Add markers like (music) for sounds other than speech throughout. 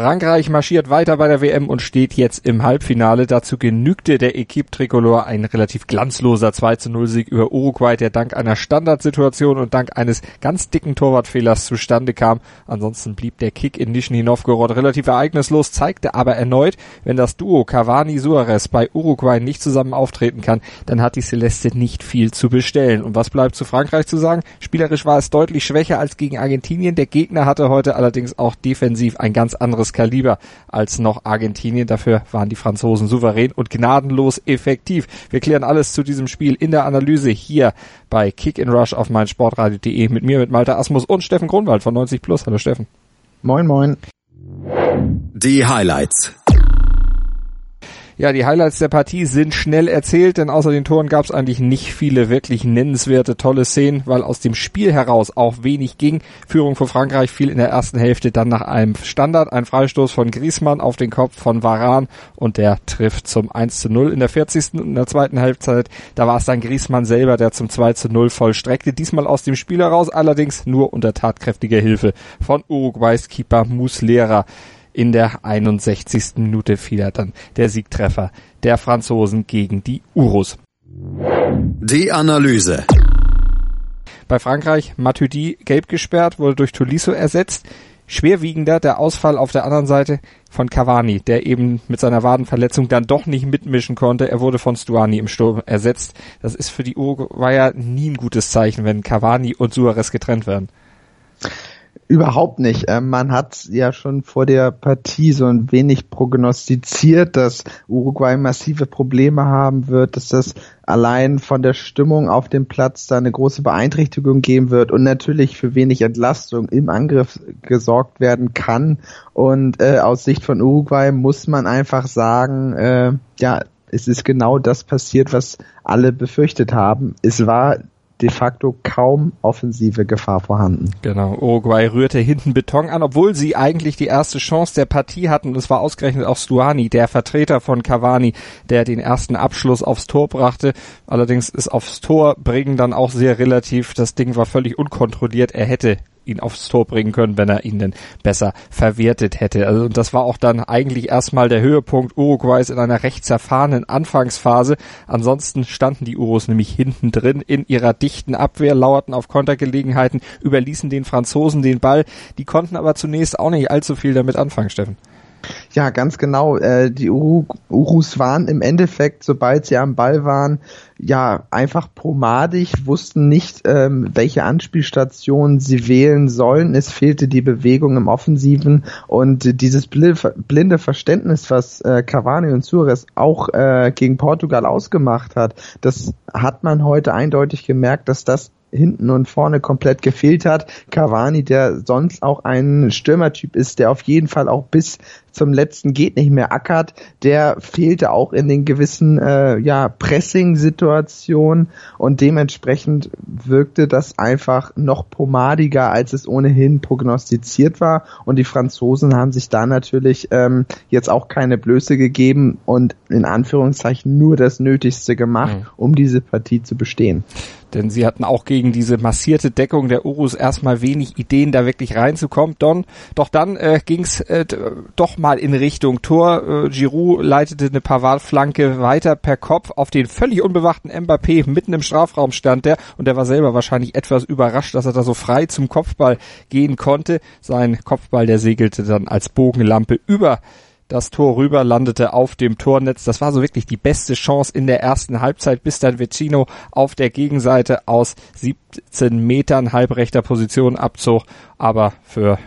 Frankreich marschiert weiter bei der WM und steht jetzt im Halbfinale. Dazu genügte der Equipe Tricolore ein relativ glanzloser 2 zu 0 Sieg über Uruguay, der dank einer Standardsituation und dank eines ganz dicken Torwartfehlers zustande kam. Ansonsten blieb der Kick in Nizhny Novgorod relativ ereignislos, zeigte aber erneut, wenn das Duo Cavani-Suarez bei Uruguay nicht zusammen auftreten kann, dann hat die Celeste nicht viel zu bestellen. Und was bleibt zu Frankreich zu sagen? Spielerisch war es deutlich schwächer als gegen Argentinien. Der Gegner hatte heute allerdings auch defensiv ein ganz anderes anderes Kaliber als noch Argentinien. Dafür waren die Franzosen souverän und gnadenlos effektiv. Wir klären alles zu diesem Spiel in der Analyse hier bei Kick in Rush auf meinsportradio.de mit mir, mit Malte Asmus und Steffen Grunwald von 90 Plus. Hallo Steffen. Moin, moin. Die Highlights. Ja, die Highlights der Partie sind schnell erzählt, denn außer den Toren gab es eigentlich nicht viele wirklich nennenswerte, tolle Szenen, weil aus dem Spiel heraus auch wenig ging. Führung für Frankreich fiel in der ersten Hälfte dann nach einem Standard, ein Freistoß von Griezmann auf den Kopf von Varan und der trifft zum 1 zu 0 in der 40. und in der zweiten Halbzeit. Da war es dann Griezmann selber, der zum 2 zu 0 vollstreckte, diesmal aus dem Spiel heraus, allerdings nur unter tatkräftiger Hilfe von Uruguays Keeper Muslera. In der 61. Minute fiel er dann der Siegtreffer der Franzosen gegen die Urus. Die Analyse. Bei Frankreich Matuidi gelb gesperrt, wurde durch Tolisso ersetzt. Schwerwiegender der Ausfall auf der anderen Seite von Cavani, der eben mit seiner Wadenverletzung dann doch nicht mitmischen konnte. Er wurde von Stuani im Sturm ersetzt. Das ist für die Uruguayer nie ein gutes Zeichen, wenn Cavani und Suarez getrennt werden. Überhaupt nicht. Ähm, man hat ja schon vor der Partie so ein wenig prognostiziert, dass Uruguay massive Probleme haben wird, dass das allein von der Stimmung auf dem Platz da eine große Beeinträchtigung geben wird und natürlich für wenig Entlastung im Angriff gesorgt werden kann. Und äh, aus Sicht von Uruguay muss man einfach sagen, äh, ja, es ist genau das passiert, was alle befürchtet haben. Es war de facto kaum offensive Gefahr vorhanden. Genau, Uruguay rührte hinten Beton an, obwohl sie eigentlich die erste Chance der Partie hatten. Es war ausgerechnet auch Stuani, der Vertreter von Cavani, der den ersten Abschluss aufs Tor brachte. Allerdings ist aufs Tor bringen dann auch sehr relativ. Das Ding war völlig unkontrolliert. Er hätte ihn aufs Tor bringen können, wenn er ihn denn besser verwertet hätte. Also das war auch dann eigentlich erstmal der Höhepunkt Uruguays in einer recht zerfahrenen Anfangsphase. Ansonsten standen die Urus nämlich hinten drin in ihrer dichten Abwehr, lauerten auf Kontergelegenheiten, überließen den Franzosen den Ball. Die konnten aber zunächst auch nicht allzu viel damit anfangen, Steffen. Ja, ganz genau. Äh, die Uru Urus waren im Endeffekt, sobald sie am Ball waren, ja einfach pomadig, wussten nicht, ähm, welche Anspielstation sie wählen sollen. Es fehlte die Bewegung im Offensiven und dieses blinde Verständnis, was äh, Cavani und Suarez auch äh, gegen Portugal ausgemacht hat, das hat man heute eindeutig gemerkt, dass das hinten und vorne komplett gefehlt hat. Cavani, der sonst auch ein Stürmertyp ist, der auf jeden Fall auch bis zum letzten geht nicht mehr ackert, der fehlte auch in den gewissen äh, ja, Pressing-Situationen und dementsprechend wirkte das einfach noch pomadiger, als es ohnehin prognostiziert war und die Franzosen haben sich da natürlich ähm, jetzt auch keine Blöße gegeben und in Anführungszeichen nur das Nötigste gemacht, mhm. um diese Partie zu bestehen. Denn sie hatten auch gegen diese massierte Deckung der Urus erstmal wenig Ideen, da wirklich reinzukommen. Don, doch dann äh, ging es äh, doch mal in Richtung Tor. Äh, Giroud leitete eine Pavard-Flanke weiter per Kopf auf den völlig unbewachten Mbappé. Mitten im Strafraum stand der und der war selber wahrscheinlich etwas überrascht, dass er da so frei zum Kopfball gehen konnte. Sein Kopfball, der segelte dann als Bogenlampe über das Tor rüber, landete auf dem Tornetz. Das war so wirklich die beste Chance in der ersten Halbzeit, bis dann Vecino auf der Gegenseite aus 17 Metern halbrechter Position abzog. Aber für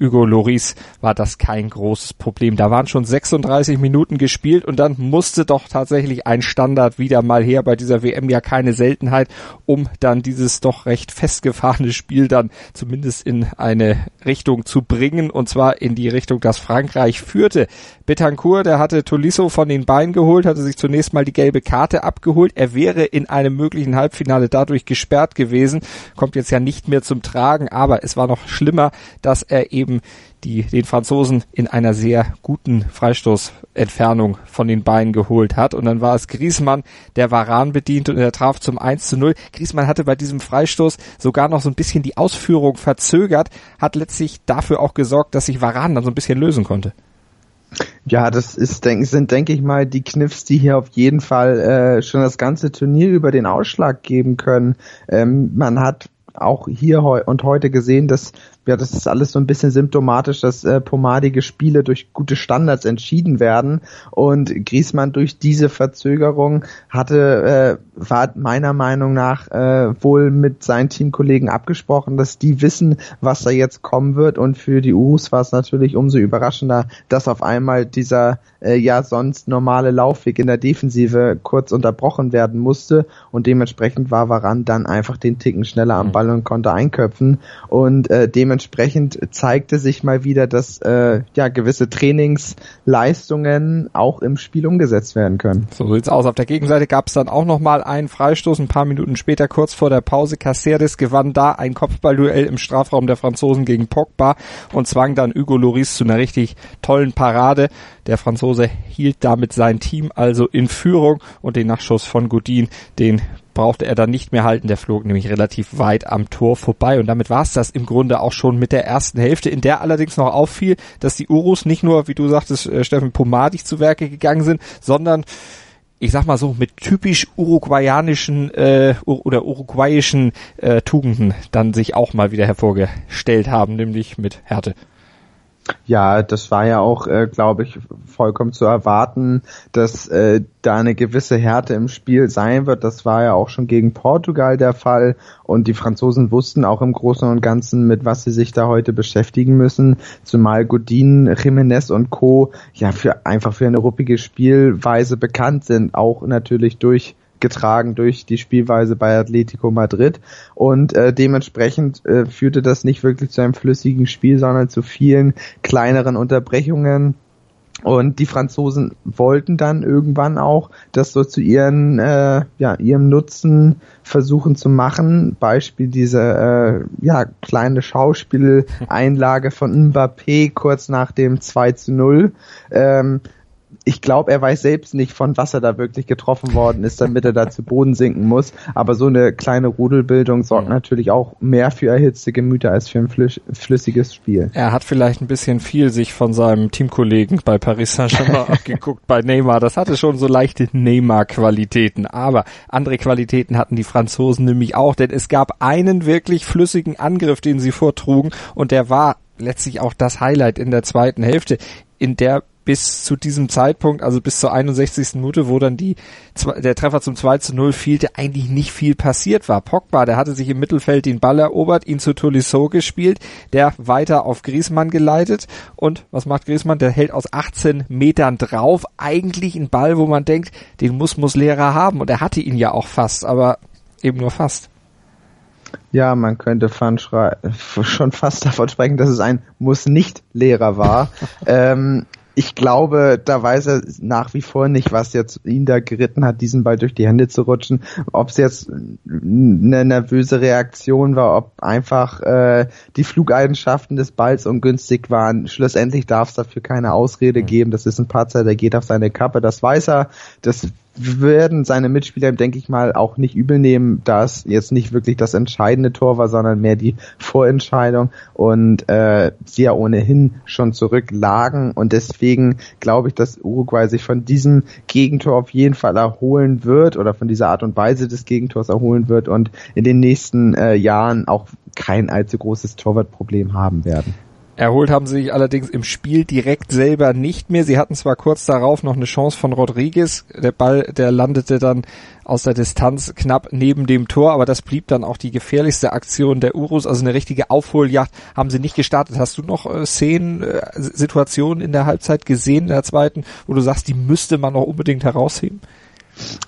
Hugo Loris war das kein großes Problem. Da waren schon 36 Minuten gespielt und dann musste doch tatsächlich ein Standard wieder mal her. Bei dieser WM ja keine Seltenheit, um dann dieses doch recht festgefahrene Spiel dann zumindest in eine Richtung zu bringen und zwar in die Richtung, dass Frankreich führte. Betancourt, der hatte Tolisso von den Beinen geholt, hatte sich zunächst mal die gelbe Karte abgeholt. Er wäre in einem möglichen Halbfinale dadurch gesperrt gewesen, kommt jetzt ja nicht mehr zum Tragen, aber es war noch schlimmer, dass er eben eben die den Franzosen in einer sehr guten Freistoßentfernung von den Beinen geholt hat. Und dann war es Griezmann, der Varan bedient und er traf zum 1 zu 0. Griezmann hatte bei diesem Freistoß sogar noch so ein bisschen die Ausführung verzögert, hat letztlich dafür auch gesorgt, dass sich Varan dann so ein bisschen lösen konnte. Ja, das ist, denk, sind, denke ich mal, die Kniffs, die hier auf jeden Fall äh, schon das ganze Turnier über den Ausschlag geben können. Ähm, man hat auch hier und heute gesehen, dass ja, das ist alles so ein bisschen symptomatisch, dass äh, pomadige Spiele durch gute Standards entschieden werden. Und Griesmann durch diese Verzögerung hatte, äh, war meiner Meinung nach äh, wohl mit seinen Teamkollegen abgesprochen, dass die wissen, was da jetzt kommen wird. Und für die Urus war es natürlich umso überraschender, dass auf einmal dieser äh, ja sonst normale Laufweg in der Defensive kurz unterbrochen werden musste. Und dementsprechend war Varan dann einfach den Ticken schneller am mhm. Ball und konnte einköpfen. Und äh, dementsprechend dementsprechend zeigte sich mal wieder, dass äh, ja gewisse Trainingsleistungen auch im Spiel umgesetzt werden können. So sieht's aus. Auf der Gegenseite gab es dann auch noch mal einen Freistoß. Ein paar Minuten später, kurz vor der Pause, Caceres gewann da ein Kopfballduell im Strafraum der Franzosen gegen Pogba und zwang dann Hugo Loris zu einer richtig tollen Parade. Der Franzose hielt damit sein Team also in Führung und den Nachschuss von Godin, den brauchte er dann nicht mehr halten. Der flog nämlich relativ weit am Tor vorbei. Und damit war es das im Grunde auch schon mit der ersten Hälfte, in der allerdings noch auffiel, dass die Urus nicht nur, wie du sagtest, äh, Steffen, pomadig zu Werke gegangen sind, sondern ich sag mal so, mit typisch uruguayanischen äh, oder uruguayischen äh, Tugenden dann sich auch mal wieder hervorgestellt haben, nämlich mit Härte. Ja, das war ja auch, äh, glaube ich, vollkommen zu erwarten, dass äh, da eine gewisse Härte im Spiel sein wird. Das war ja auch schon gegen Portugal der Fall und die Franzosen wussten auch im Großen und Ganzen, mit was sie sich da heute beschäftigen müssen. Zumal Godin, Jiménez und Co. ja für einfach für eine ruppige Spielweise bekannt sind, auch natürlich durch getragen durch die Spielweise bei Atletico Madrid und äh, dementsprechend äh, führte das nicht wirklich zu einem flüssigen Spiel, sondern zu vielen kleineren Unterbrechungen. Und die Franzosen wollten dann irgendwann auch das so zu ihren, äh, ja, ihrem Nutzen versuchen zu machen. Beispiel diese äh, ja, kleine Schauspieleinlage von Mbappé kurz nach dem 2 zu 0. Ähm, ich glaube, er weiß selbst nicht, von was er da wirklich getroffen worden ist, damit er da zu Boden sinken muss. Aber so eine kleine Rudelbildung sorgt natürlich auch mehr für erhitzte Gemüter als für ein flüssiges Spiel. Er hat vielleicht ein bisschen viel sich von seinem Teamkollegen bei Paris Saint-Germain (laughs) abgeguckt bei Neymar. Das hatte schon so leichte Neymar-Qualitäten. Aber andere Qualitäten hatten die Franzosen nämlich auch, denn es gab einen wirklich flüssigen Angriff, den sie vortrugen und der war letztlich auch das Highlight in der zweiten Hälfte, in der bis zu diesem Zeitpunkt, also bis zur 61. Minute, wo dann die, der Treffer zum 2 zu 0 fehlte, eigentlich nicht viel passiert war. Pogba, der hatte sich im Mittelfeld den Ball erobert, ihn zu Tolisso gespielt, der weiter auf Griezmann geleitet und was macht Griezmann? Der hält aus 18 Metern drauf, eigentlich ein Ball, wo man denkt, den muss Muslera haben und er hatte ihn ja auch fast, aber eben nur fast. Ja, man könnte (laughs) schon fast davon sprechen, dass es ein Muss-nicht-Lehrer war. (laughs) ähm, ich glaube, da weiß er nach wie vor nicht, was jetzt ihn da geritten hat, diesen Ball durch die Hände zu rutschen. Ob es jetzt eine nervöse Reaktion war, ob einfach äh, die Flugeigenschaften des Balls ungünstig waren. Schlussendlich darf es dafür keine Ausrede geben. Das ist ein Patzer, der geht auf seine Kappe. Das weiß er. Das werden seine Mitspieler, denke ich mal, auch nicht übel nehmen, da es jetzt nicht wirklich das entscheidende Tor war, sondern mehr die (laughs) Vorentscheidung und äh, sie ja ohnehin schon zurücklagen und deswegen glaube ich, dass Uruguay sich von diesem Gegentor auf jeden Fall erholen wird oder von dieser Art und Weise des Gegentors erholen wird und in den nächsten äh, Jahren auch kein allzu großes Torwartproblem haben werden. Erholt haben sie sich allerdings im Spiel direkt selber nicht mehr. Sie hatten zwar kurz darauf noch eine Chance von Rodriguez. Der Ball, der landete dann aus der Distanz knapp neben dem Tor, aber das blieb dann auch die gefährlichste Aktion der Urus. Also eine richtige Aufholjagd haben sie nicht gestartet. Hast du noch äh, Szenen, äh, Situationen in der Halbzeit gesehen, in der zweiten, wo du sagst, die müsste man noch unbedingt herausheben?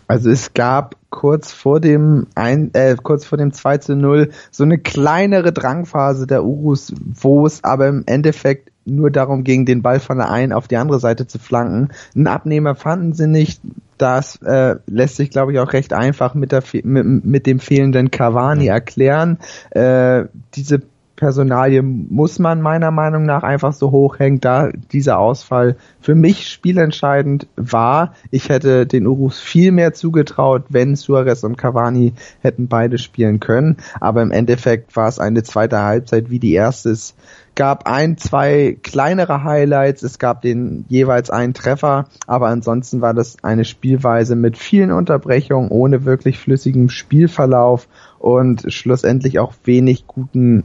Also es gab kurz vor dem ein, äh, kurz vor dem 2 zu 0 so eine kleinere Drangphase der Urus, wo es aber im Endeffekt nur darum ging, den Ball von der einen auf die andere Seite zu flanken. Einen Abnehmer fanden sie nicht. Das äh, lässt sich, glaube ich, auch recht einfach mit, der, mit, mit dem fehlenden Cavani erklären. Äh, diese Personalie muss man meiner Meinung nach einfach so hochhängen, da dieser Ausfall für mich spielentscheidend war. Ich hätte den Urus viel mehr zugetraut, wenn Suarez und Cavani hätten beide spielen können. Aber im Endeffekt war es eine zweite Halbzeit wie die erste. Es gab ein, zwei kleinere Highlights, es gab den jeweils einen Treffer, aber ansonsten war das eine Spielweise mit vielen Unterbrechungen, ohne wirklich flüssigem Spielverlauf und schlussendlich auch wenig guten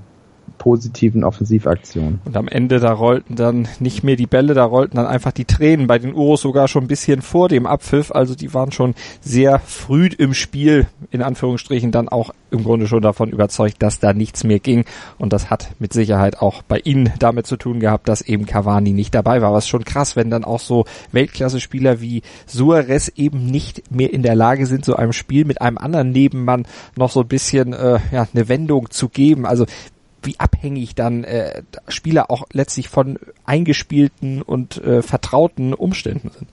positiven Offensivaktionen. Und am Ende, da rollten dann nicht mehr die Bälle, da rollten dann einfach die Tränen. Bei den Uros sogar schon ein bisschen vor dem Abpfiff. Also die waren schon sehr früh im Spiel, in Anführungsstrichen, dann auch im Grunde schon davon überzeugt, dass da nichts mehr ging. Und das hat mit Sicherheit auch bei ihnen damit zu tun gehabt, dass eben Cavani nicht dabei war. Was schon krass, wenn dann auch so Weltklasse-Spieler wie Suarez eben nicht mehr in der Lage sind, so einem Spiel mit einem anderen Nebenmann noch so ein bisschen äh, ja, eine Wendung zu geben. Also wie abhängig dann äh, Spieler auch letztlich von eingespielten und äh, vertrauten Umständen sind.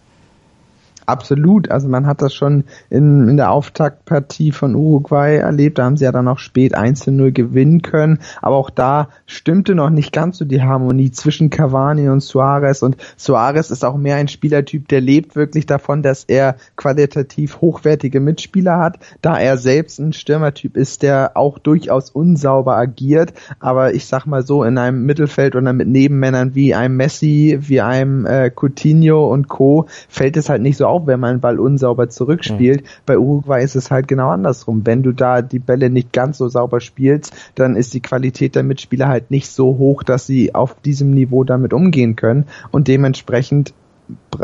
Absolut, also man hat das schon in, in der Auftaktpartie von Uruguay erlebt, da haben sie ja dann auch spät 1-0 gewinnen können, aber auch da stimmte noch nicht ganz so die Harmonie zwischen Cavani und Suarez. Und Suarez ist auch mehr ein Spielertyp, der lebt wirklich davon, dass er qualitativ hochwertige Mitspieler hat, da er selbst ein Stürmertyp ist, der auch durchaus unsauber agiert, aber ich sag mal so, in einem Mittelfeld oder mit Nebenmännern wie einem Messi, wie einem äh, Coutinho und Co. fällt es halt nicht so auf, wenn man einen Ball unsauber zurückspielt. Mhm. Bei Uruguay ist es halt genau andersrum. Wenn du da die Bälle nicht ganz so sauber spielst, dann ist die Qualität der Mitspieler halt nicht so hoch, dass sie auf diesem Niveau damit umgehen können und dementsprechend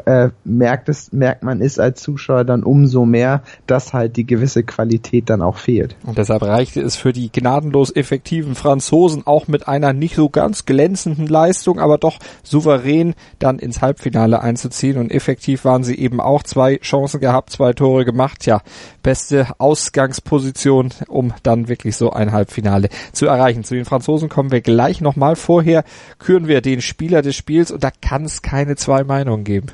äh, merkt es, merkt man ist als Zuschauer dann umso mehr, dass halt die gewisse Qualität dann auch fehlt. Und deshalb reichte es für die gnadenlos effektiven Franzosen auch mit einer nicht so ganz glänzenden Leistung, aber doch souverän dann ins Halbfinale einzuziehen und effektiv waren sie eben auch zwei Chancen gehabt, zwei Tore gemacht, ja, beste Ausgangsposition, um dann wirklich so ein Halbfinale zu erreichen. Zu den Franzosen kommen wir gleich nochmal. Vorher küren wir den Spieler des Spiels und da kann es keine zwei Meinungen geben.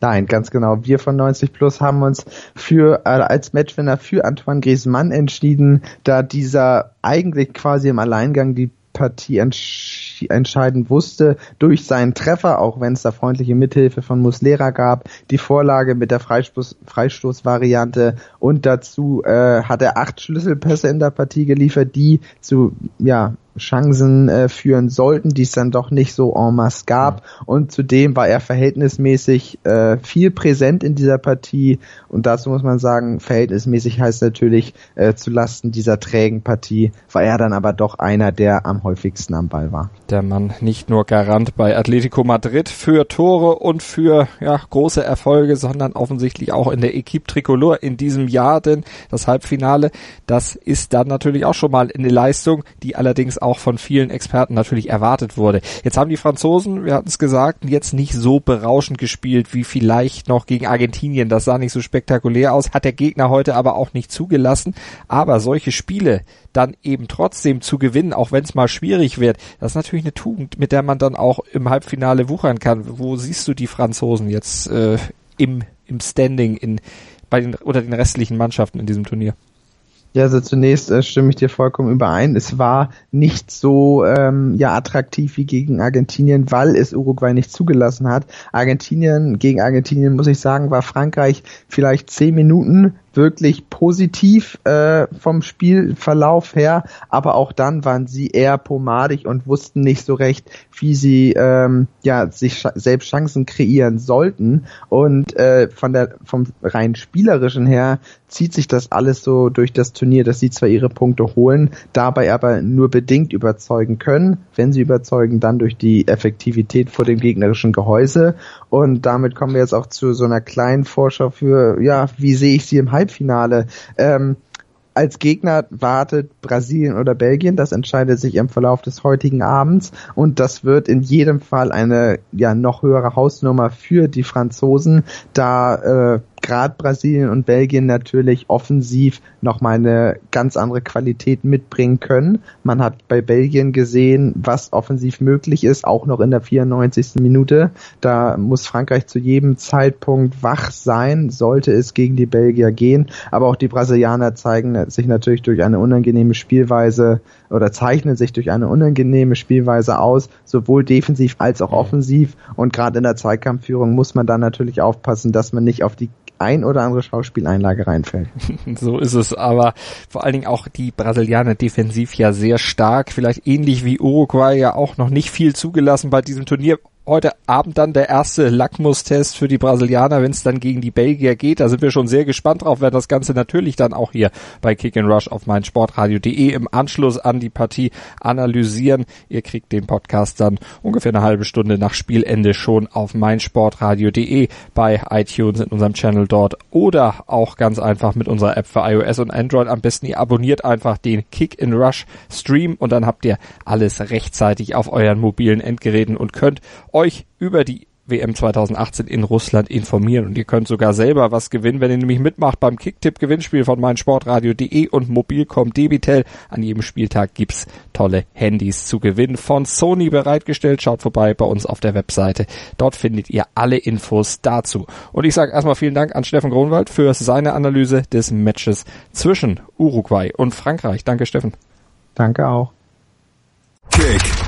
Nein, ganz genau. Wir von 90 Plus haben uns für äh, als Matchwinner für Antoine Griezmann entschieden, da dieser eigentlich quasi im Alleingang die Partie entsch entscheiden wusste durch seinen Treffer, auch wenn es da freundliche Mithilfe von Muslera gab, die Vorlage mit der Freistoß Freistoßvariante und dazu äh, hat er acht Schlüsselpässe in der Partie geliefert, die zu ja Chancen äh, führen sollten, die es dann doch nicht so en masse gab. Und zudem war er verhältnismäßig äh, viel präsent in dieser Partie. Und dazu muss man sagen, verhältnismäßig heißt natürlich äh, zu Lasten dieser trägen Partie, war er dann aber doch einer, der am häufigsten am Ball war. Der Mann nicht nur Garant bei Atletico Madrid für Tore und für ja, große Erfolge, sondern offensichtlich auch in der Equipe Tricolore in diesem Jahr, denn das Halbfinale, das ist dann natürlich auch schon mal eine Leistung, die allerdings auch von vielen Experten natürlich erwartet wurde. Jetzt haben die Franzosen, wir hatten es gesagt, jetzt nicht so berauschend gespielt wie vielleicht noch gegen Argentinien. Das sah nicht so spektakulär aus, hat der Gegner heute aber auch nicht zugelassen. Aber solche Spiele dann eben trotzdem zu gewinnen, auch wenn es mal schwierig wird, das ist natürlich eine Tugend, mit der man dann auch im Halbfinale wuchern kann. Wo siehst du die Franzosen jetzt äh, im, im Standing in bei den oder den restlichen Mannschaften in diesem Turnier? Ja, also zunächst äh, stimme ich dir vollkommen überein. Es war nicht so ähm, ja attraktiv wie gegen Argentinien, weil es Uruguay nicht zugelassen hat. Argentinien gegen Argentinien muss ich sagen, war Frankreich vielleicht zehn Minuten wirklich positiv äh, vom Spielverlauf her, aber auch dann waren sie eher pomadig und wussten nicht so recht, wie sie ähm, ja sich selbst Chancen kreieren sollten. Und äh, von der vom rein spielerischen her zieht sich das alles so durch das Turnier, dass sie zwar ihre Punkte holen, dabei aber nur bedingt überzeugen können. Wenn sie überzeugen, dann durch die Effektivität vor dem gegnerischen Gehäuse. Und damit kommen wir jetzt auch zu so einer kleinen Vorschau für, ja, wie sehe ich sie im Halbfinale? Ähm, als Gegner wartet Brasilien oder Belgien. Das entscheidet sich im Verlauf des heutigen Abends und das wird in jedem Fall eine ja noch höhere Hausnummer für die Franzosen, da äh, gerade Brasilien und Belgien natürlich offensiv nochmal eine ganz andere Qualität mitbringen können. Man hat bei Belgien gesehen, was offensiv möglich ist, auch noch in der 94. Minute. Da muss Frankreich zu jedem Zeitpunkt wach sein, sollte es gegen die Belgier gehen. Aber auch die Brasilianer zeigen sich natürlich durch eine unangenehme Spielweise oder zeichnen sich durch eine unangenehme Spielweise aus, sowohl defensiv als auch offensiv. Und gerade in der Zweikampfführung muss man dann natürlich aufpassen, dass man nicht auf die ein oder andere Schauspieleinlage reinfällt. (laughs) So ist es, aber vor allen Dingen auch die Brasilianer defensiv ja sehr stark, vielleicht ähnlich wie Uruguay ja auch noch nicht viel zugelassen bei diesem Turnier heute Abend dann der erste Lackmustest für die Brasilianer, wenn es dann gegen die Belgier geht. Da sind wir schon sehr gespannt drauf, werden das Ganze natürlich dann auch hier bei Kick and Rush auf meinsportradio.de im Anschluss an die Partie analysieren. Ihr kriegt den Podcast dann ungefähr eine halbe Stunde nach Spielende schon auf meinsportradio.de bei iTunes in unserem Channel dort oder auch ganz einfach mit unserer App für iOS und Android. Am besten ihr abonniert einfach den Kick and Rush Stream und dann habt ihr alles rechtzeitig auf euren mobilen Endgeräten und könnt euch über die WM 2018 in Russland informieren und ihr könnt sogar selber was gewinnen, wenn ihr nämlich mitmacht beim Kicktipp-Gewinnspiel von meinsportradio.de und Mobilcom Debitel. An jedem Spieltag gibt's tolle Handys zu gewinnen von Sony bereitgestellt. Schaut vorbei bei uns auf der Webseite. Dort findet ihr alle Infos dazu. Und ich sage erstmal vielen Dank an Steffen Gronwald für seine Analyse des Matches zwischen Uruguay und Frankreich. Danke Steffen. Danke auch. Kick